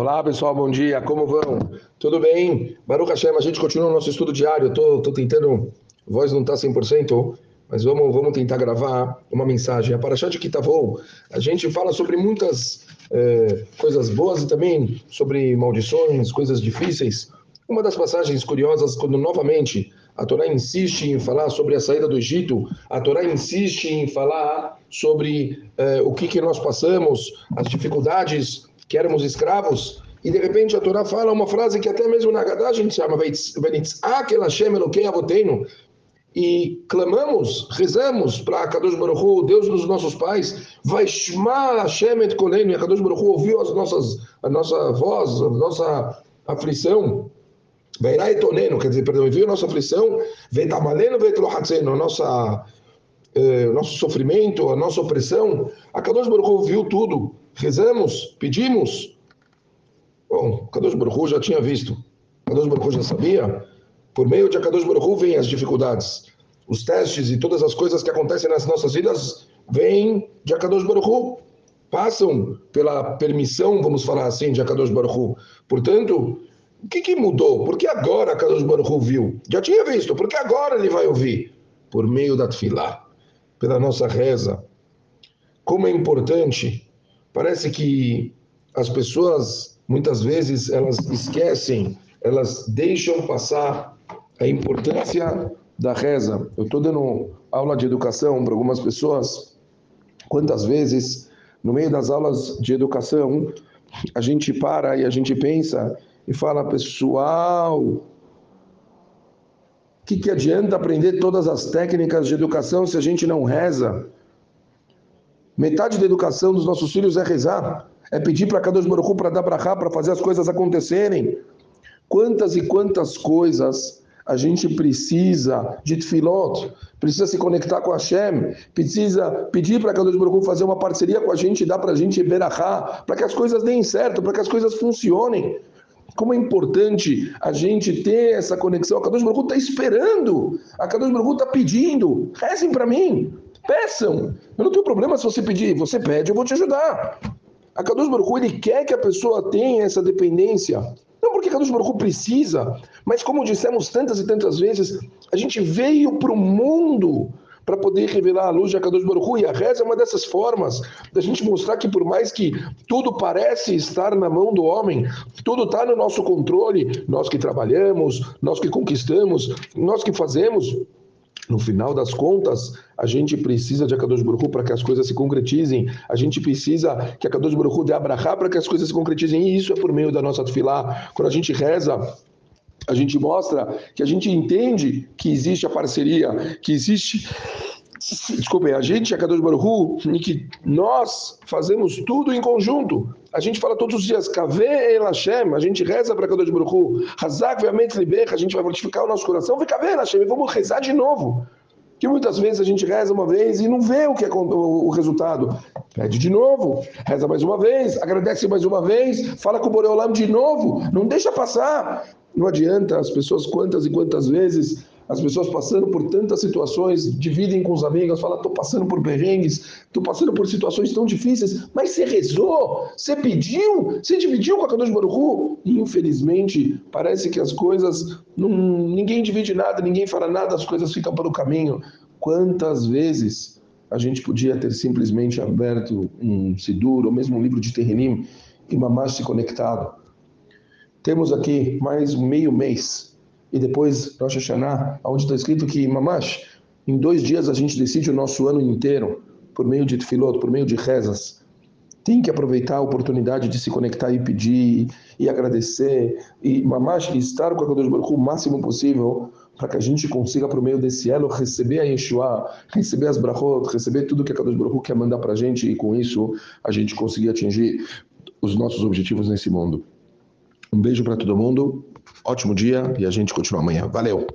Olá pessoal, bom dia, como vão? Tudo bem? Baruch Hashem, a gente continua o nosso estudo diário. Eu tô, tô tentando, a voz não está 100%, mas vamos, vamos tentar gravar uma mensagem. A Parashat Kitavou, a gente fala sobre muitas é, coisas boas e também sobre maldições, coisas difíceis. Uma das passagens curiosas, quando novamente a Torá insiste em falar sobre a saída do Egito, a Torá insiste em falar sobre é, o que, que nós passamos, as dificuldades que éramos escravos, e de repente a Torá fala uma frase que até mesmo na Haggadah a gente chama e clamamos, rezamos para Kadosh Baruch Hu, Deus dos nossos pais, Vaishma Hashem et Kolenu, e Kadosh Baruch Hu ouviu as nossas, a nossa voz, a nossa aflição, Veirai Toneno, quer dizer, perdão, ouviu a nossa aflição, Veitamaleno Veitlohatzeno, a nossa eh, nosso sofrimento, a nossa opressão, a Kadosh Baruch Hu viu tudo, rezamos, pedimos. Bom, Kadosh Baruch Hu já tinha visto, Kadosh Baruch Hu já sabia. Por meio de Kadosh Baruch Hu vêm as dificuldades, os testes e todas as coisas que acontecem nas nossas vidas vêm de Akadosh Baruch Hu, passam pela permissão, vamos falar assim, de Akadosh Baruch Hu. Portanto, o que, que mudou? Por que agora Akadosh Baruch Hu viu? Já tinha visto, por que agora ele vai ouvir? Por meio da Tfilá pela nossa reza. Como é importante, parece que as pessoas muitas vezes elas esquecem, elas deixam passar a importância da reza. Eu estou dando aula de educação para algumas pessoas. Quantas vezes, no meio das aulas de educação, a gente para e a gente pensa e fala, pessoal, que, que adianta aprender todas as técnicas de educação se a gente não reza? Metade da educação dos nossos filhos é rezar, é pedir para Kadosh Baruch para dar brachá, para fazer as coisas acontecerem. Quantas e quantas coisas a gente precisa de tefilot, precisa se conectar com Hashem, precisa pedir para Kadosh Baruch fazer uma parceria com a gente, dar para a gente berachá, para que as coisas deem certo, para que as coisas funcionem. Como é importante a gente ter essa conexão. A Kadosh Baruch está esperando. A Kadosh Baruch está pedindo. Rezem para mim. Peçam. Eu não tenho problema se você pedir. Você pede, eu vou te ajudar. A Kadosh Baruch ele quer que a pessoa tenha essa dependência. Não porque a Kadosh Baruch precisa, mas como dissemos tantas e tantas vezes, a gente veio para o mundo para poder revelar a luz de Akadosh Baruch E a reza é uma dessas formas da gente mostrar que por mais que tudo parece estar na mão do homem, tudo está no nosso controle, nós que trabalhamos, nós que conquistamos, nós que fazemos, no final das contas, a gente precisa de Akadosh Baruch para que as coisas se concretizem. A gente precisa que Akadosh Baruch dê abrahá para que as coisas se concretizem. E isso é por meio da nossa tefilá. Quando a gente reza a gente mostra que a gente entende que existe a parceria, que existe desculpem, a gente, a Kadosh Baruhu, e que nós fazemos tudo em conjunto. A gente fala todos os dias, Kave El Hashem, a gente reza para Kadosh Baruhu, Hazak Ve'amet Libech, a gente vai fortificar o nosso coração, vem El Hashem, vamos rezar de novo. Que muitas vezes a gente reza uma vez e não vê o que é o resultado. Pede de novo, reza mais uma vez, agradece mais uma vez, fala com o Boreolam de novo, não deixa passar. Não adianta as pessoas quantas e quantas vezes as pessoas passando por tantas situações, dividem com os amigos, falam, estou passando por perrengues, estou passando por situações tão difíceis, mas você rezou, você pediu, você dividiu com a Kadosh Baruchu. Infelizmente, parece que as coisas, não, ninguém divide nada, ninguém fala nada, as coisas ficam pelo caminho. Quantas vezes a gente podia ter simplesmente aberto um Sidur, ou mesmo um livro de Terrinim, e mamás se conectado? Temos aqui mais meio mês e depois Rosh Hashanah, onde está escrito que, mamash, em dois dias a gente decide o nosso ano inteiro por meio de tefilot, por meio de rezas. Tem que aproveitar a oportunidade de se conectar e pedir e agradecer e mamash estar com a Kadosh Baruch o máximo possível para que a gente consiga por meio desse elo receber a Yeshua, receber as brachot, receber tudo que a Kadosh Baruch quer mandar para a gente e com isso a gente conseguir atingir os nossos objetivos nesse mundo. Um beijo para todo mundo, ótimo dia e a gente continua amanhã. Valeu!